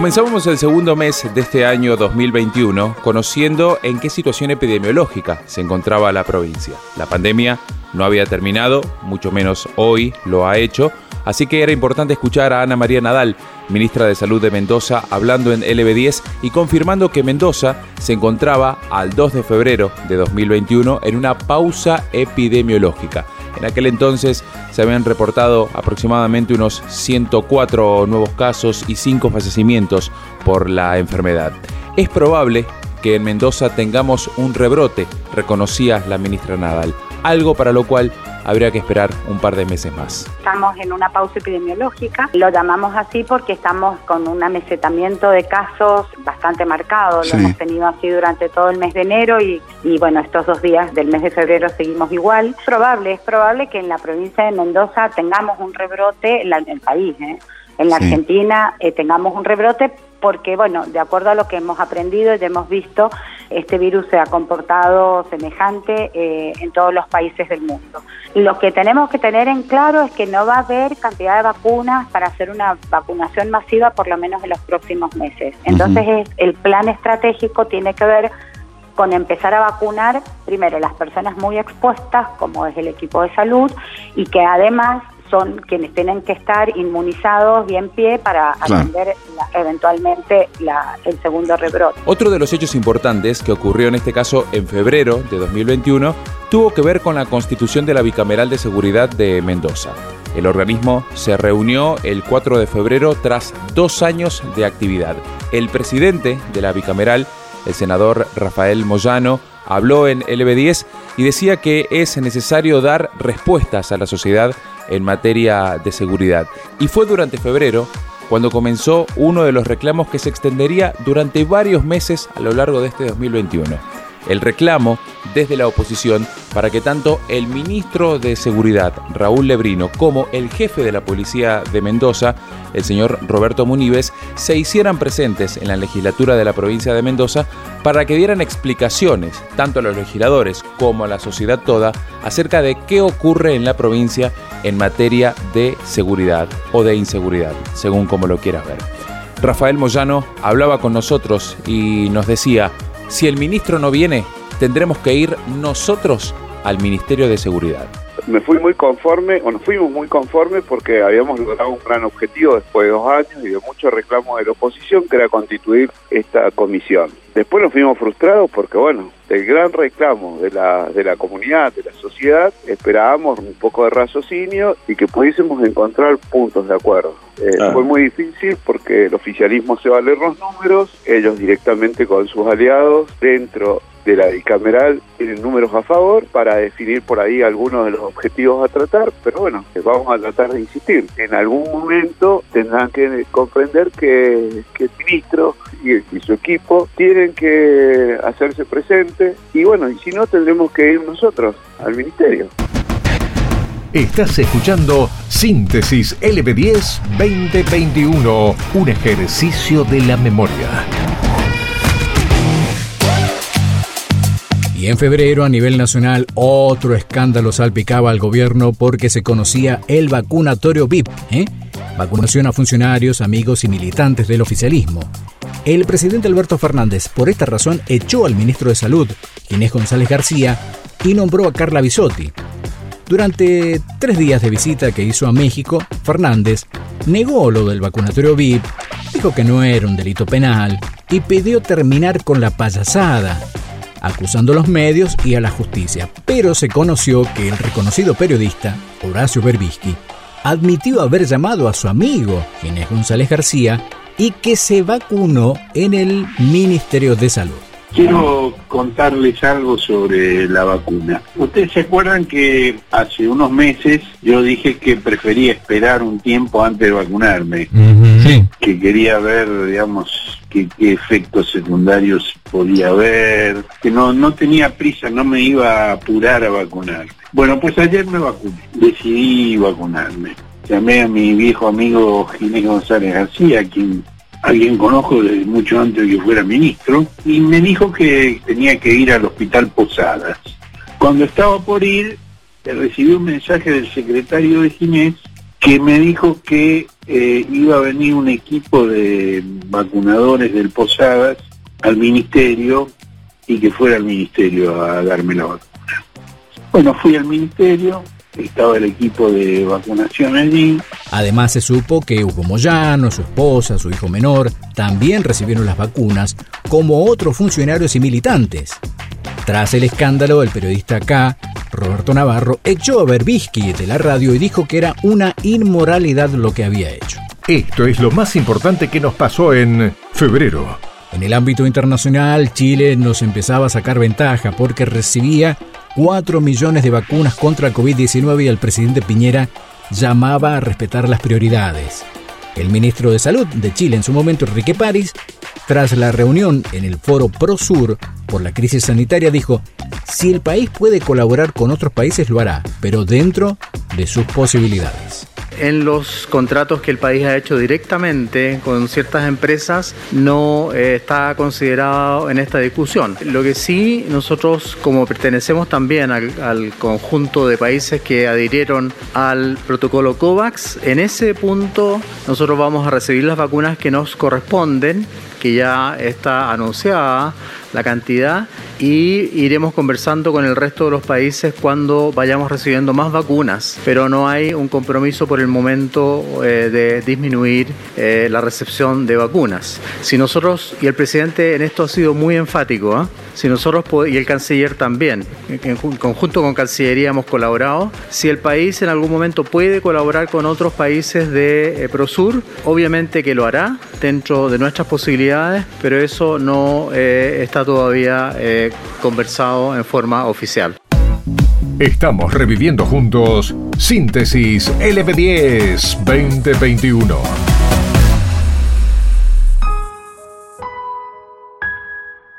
Comenzamos el segundo mes de este año 2021 conociendo en qué situación epidemiológica se encontraba la provincia. La pandemia no había terminado, mucho menos hoy lo ha hecho, así que era importante escuchar a Ana María Nadal, ministra de Salud de Mendoza, hablando en LB10 y confirmando que Mendoza se encontraba al 2 de febrero de 2021 en una pausa epidemiológica. En aquel entonces se habían reportado aproximadamente unos 104 nuevos casos y 5 fallecimientos por la enfermedad. Es probable que en Mendoza tengamos un rebrote, reconocía la ministra Nadal, algo para lo cual habría que esperar un par de meses más. Estamos en una pausa epidemiológica, lo llamamos así porque estamos con un amesetamiento de casos bastante marcado, lo hemos tenido así durante todo el mes de enero y, bueno, estos dos días del mes de febrero seguimos igual. Es probable, es probable que en la provincia de Mendoza tengamos un rebrote, en, el país, ¿eh? en la Argentina eh, tengamos un rebrote porque, bueno, de acuerdo a lo que hemos aprendido y hemos visto, este virus se ha comportado semejante eh, en todos los países del mundo. Lo que tenemos que tener en claro es que no va a haber cantidad de vacunas para hacer una vacunación masiva por lo menos en los próximos meses. Entonces, el plan estratégico tiene que ver con empezar a vacunar primero las personas muy expuestas, como es el equipo de salud, y que además son quienes tienen que estar inmunizados bien pie para atender eventualmente el segundo rebrote. Otro de los hechos importantes que ocurrió en este caso en febrero de 2021 tuvo que ver con la constitución de la Bicameral de Seguridad de Mendoza. El organismo se reunió el 4 de febrero tras dos años de actividad. El presidente de la Bicameral, el senador Rafael Moyano, habló en LB10 y decía que es necesario dar respuestas a la sociedad en materia de seguridad. Y fue durante febrero cuando comenzó uno de los reclamos que se extendería durante varios meses a lo largo de este 2021 el reclamo desde la oposición para que tanto el ministro de Seguridad, Raúl Lebrino, como el jefe de la policía de Mendoza, el señor Roberto Munives, se hicieran presentes en la legislatura de la provincia de Mendoza para que dieran explicaciones, tanto a los legisladores como a la sociedad toda, acerca de qué ocurre en la provincia en materia de seguridad o de inseguridad, según como lo quieras ver. Rafael Moyano hablaba con nosotros y nos decía, si el ministro no viene, tendremos que ir nosotros al Ministerio de Seguridad. Me fui muy conforme, o nos fuimos muy conformes porque habíamos logrado un gran objetivo después de dos años y de muchos reclamos de la oposición, que era constituir esta comisión. Después nos fuimos frustrados porque, bueno, del gran reclamo de la, de la comunidad, de la sociedad, esperábamos un poco de raciocinio y que pudiésemos encontrar puntos de acuerdo. Eh, fue muy difícil porque el oficialismo se va a leer los números, ellos directamente con sus aliados dentro de la bicameral tienen números a favor para definir por ahí algunos de los objetivos a tratar, pero bueno, vamos a tratar de insistir. En algún momento tendrán que comprender que, el ministro y, su equipo tienen que hacerse presentes y bueno, y si no tendremos que ir nosotros al ministerio. Estás escuchando Síntesis LB10 2021, un ejercicio de la memoria. Y en febrero, a nivel nacional, otro escándalo salpicaba al gobierno porque se conocía el vacunatorio VIP, ¿eh? vacunación a funcionarios, amigos y militantes del oficialismo. El presidente Alberto Fernández, por esta razón, echó al ministro de Salud, Ginés González García, y nombró a Carla Bisotti, durante tres días de visita que hizo a México, Fernández negó lo del vacunatorio VIP, dijo que no era un delito penal y pidió terminar con la payasada, acusando a los medios y a la justicia. Pero se conoció que el reconocido periodista, Horacio Berbisky, admitió haber llamado a su amigo, Ginés González García, y que se vacunó en el Ministerio de Salud. Quiero contarles algo sobre la vacuna. Ustedes se acuerdan que hace unos meses yo dije que prefería esperar un tiempo antes de vacunarme, que quería ver, digamos, qué efectos secundarios podía haber, que no, no tenía prisa, no me iba a apurar a vacunar. Bueno, pues ayer me vacuné, decidí vacunarme. Llamé a mi viejo amigo Ginés González García, quien alguien conozco desde mucho antes de que fuera ministro, y me dijo que tenía que ir al hospital Posadas. Cuando estaba por ir, recibí un mensaje del secretario de Ginés que me dijo que eh, iba a venir un equipo de vacunadores del Posadas al ministerio y que fuera al ministerio a darme la vacuna. Bueno, fui al ministerio, estaba el equipo de vacunación allí. Además se supo que Hugo Moyano, su esposa, su hijo menor, también recibieron las vacunas, como otros funcionarios y militantes. Tras el escándalo, el periodista K, Roberto Navarro, echó a Berbisky de la radio y dijo que era una inmoralidad lo que había hecho. Esto es lo más importante que nos pasó en febrero. En el ámbito internacional, Chile nos empezaba a sacar ventaja porque recibía 4 millones de vacunas contra el COVID-19 y el presidente Piñera llamaba a respetar las prioridades. El ministro de Salud de Chile en su momento, Enrique París, tras la reunión en el foro ProSur por la crisis sanitaria, dijo, si el país puede colaborar con otros países lo hará, pero dentro de sus posibilidades en los contratos que el país ha hecho directamente con ciertas empresas no eh, está considerado en esta discusión. Lo que sí, nosotros como pertenecemos también al, al conjunto de países que adhirieron al protocolo COVAX, en ese punto nosotros vamos a recibir las vacunas que nos corresponden, que ya está anunciada la cantidad y iremos conversando con el resto de los países cuando vayamos recibiendo más vacunas, pero no hay un compromiso por el momento eh, de disminuir eh, la recepción de vacunas. Si nosotros, y el presidente en esto ha sido muy enfático, ¿ah? si nosotros y el canciller también, en conjunto con Cancillería hemos colaborado, si el país en algún momento puede colaborar con otros países de eh, Prosur, obviamente que lo hará dentro de nuestras posibilidades, pero eso no está todavía conversado en forma oficial. Estamos reviviendo juntos Síntesis LB10 2021.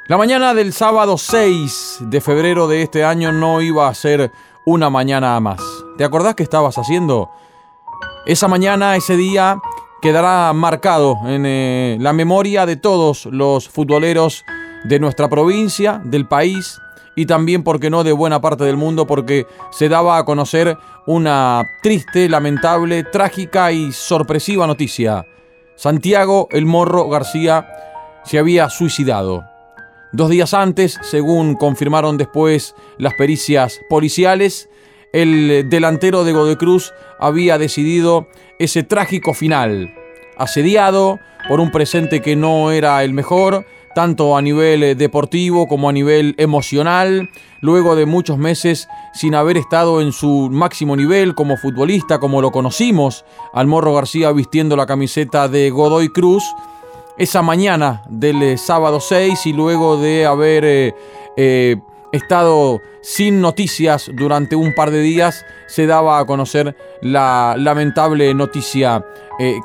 La mañana del sábado 6 de febrero de este año no iba a ser una mañana más. ¿Te acordás que estabas haciendo? Esa mañana, ese día, quedará marcado en eh, la memoria de todos los futboleros de nuestra provincia, del país y también, porque no, de buena parte del mundo, porque se daba a conocer una triste, lamentable, trágica y sorpresiva noticia. Santiago El Morro García se había suicidado. Dos días antes, según confirmaron después las pericias policiales, el delantero de Godoy Cruz había decidido ese trágico final, asediado por un presente que no era el mejor, tanto a nivel eh, deportivo como a nivel emocional, luego de muchos meses sin haber estado en su máximo nivel como futbolista, como lo conocimos, al Morro García vistiendo la camiseta de Godoy Cruz, esa mañana del eh, sábado 6 y luego de haber eh, estado sin noticias durante un par de días, se daba a conocer la lamentable noticia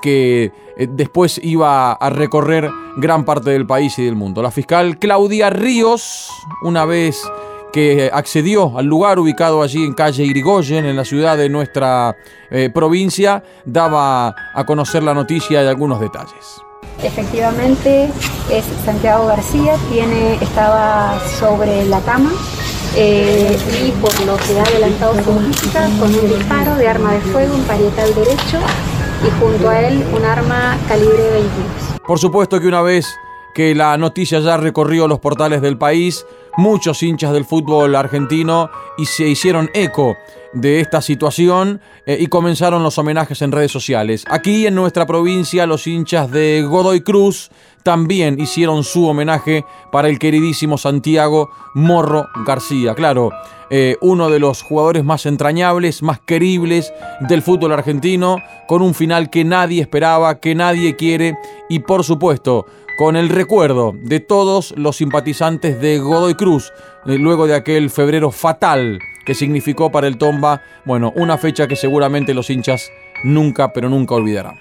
que eh, después iba a recorrer gran parte del país y del mundo. La fiscal Claudia Ríos, una vez que accedió al lugar ubicado allí en calle Irigoyen, en la ciudad de nuestra eh, provincia, daba a conocer la noticia y algunos detalles. Efectivamente, es Santiago García, tiene, estaba sobre la cama eh, y por lo que ha adelantado su música con un disparo de arma de fuego en parietal derecho y junto a él un arma calibre 22. Por supuesto que una vez que la noticia ya recorrió los portales del país, muchos hinchas del fútbol argentino y se hicieron eco de esta situación eh, y comenzaron los homenajes en redes sociales. Aquí en nuestra provincia los hinchas de Godoy Cruz también hicieron su homenaje para el queridísimo Santiago Morro García. Claro, eh, uno de los jugadores más entrañables, más queribles del fútbol argentino, con un final que nadie esperaba, que nadie quiere y por supuesto con el recuerdo de todos los simpatizantes de Godoy Cruz, eh, luego de aquel febrero fatal que significó para el Tomba, bueno, una fecha que seguramente los hinchas nunca, pero nunca olvidarán.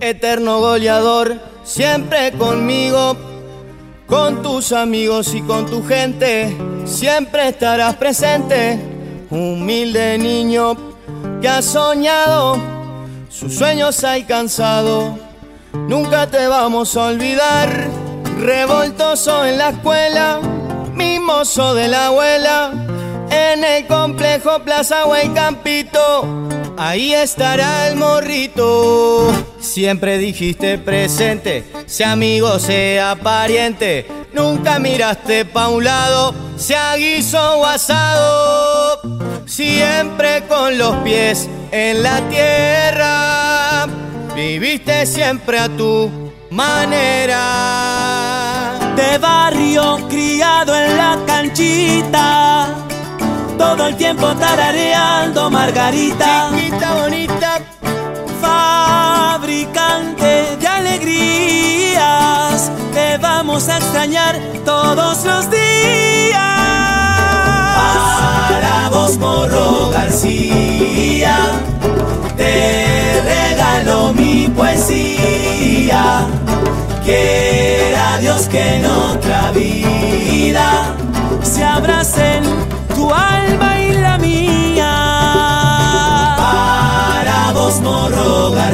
Eterno goleador, siempre conmigo con tus amigos y con tu gente, siempre estarás presente. Humilde niño que ha soñado, sus sueños ha alcanzado, nunca te vamos a olvidar. Revoltoso en la escuela, mimoso de la abuela, en el complejo Plaza Campito ahí estará el morrito. Siempre dijiste presente, sea amigo, sea pariente. Nunca miraste pa' un lado, sea guiso o asado. Siempre con los pies en la tierra, viviste siempre a tu manera. De barrio criado en la canchita todo el tiempo tarareando Margarita. Chiquita bonita. Fabricante de alegrías, te vamos a extrañar todos los días. Para vos, Morro García, te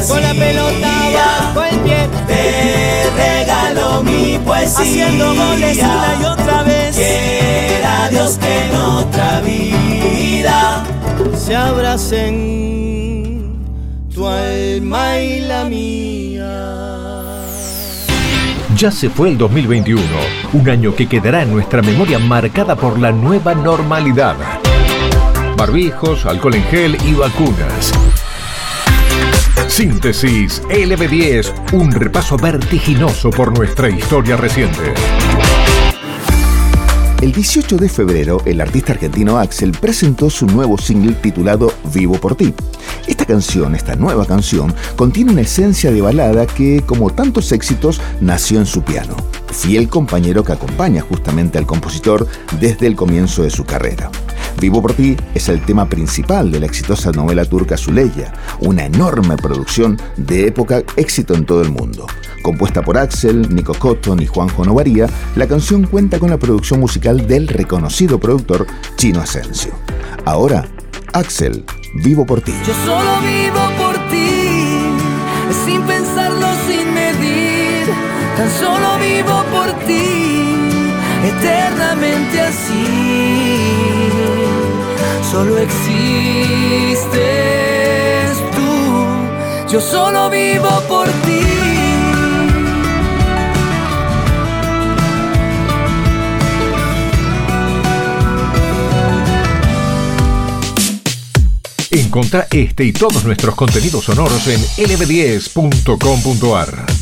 Con la pelota bajo el pie. Te regalo mi poesía. Haciendo goles una y otra vez. Quiera Dios que en otra vida se abracen tu alma y la mía. Ya se fue el 2021, un año que quedará en nuestra memoria marcada por la nueva normalidad. Barbijos, alcohol en gel y vacunas. Síntesis LB10, un repaso vertiginoso por nuestra historia reciente. El 18 de febrero, el artista argentino Axel presentó su nuevo single titulado Vivo por ti. Esta canción, esta nueva canción, contiene una esencia de balada que, como tantos éxitos, nació en su piano, fiel compañero que acompaña justamente al compositor desde el comienzo de su carrera. Vivo por ti es el tema principal de la exitosa novela turca Zuleya, una enorme producción de época éxito en todo el mundo. Compuesta por Axel, Nico Cotton y Juanjo Novaría, la canción cuenta con la producción musical del reconocido productor Chino Asensio. Ahora, Axel, vivo por ti. Yo solo vivo por ti, sin pensarlo, sin medir. Tan solo vivo por ti, eternamente así. Solo existes tú, yo solo vivo por ti. Encontra este y todos nuestros contenidos sonoros en lb10.com.ar.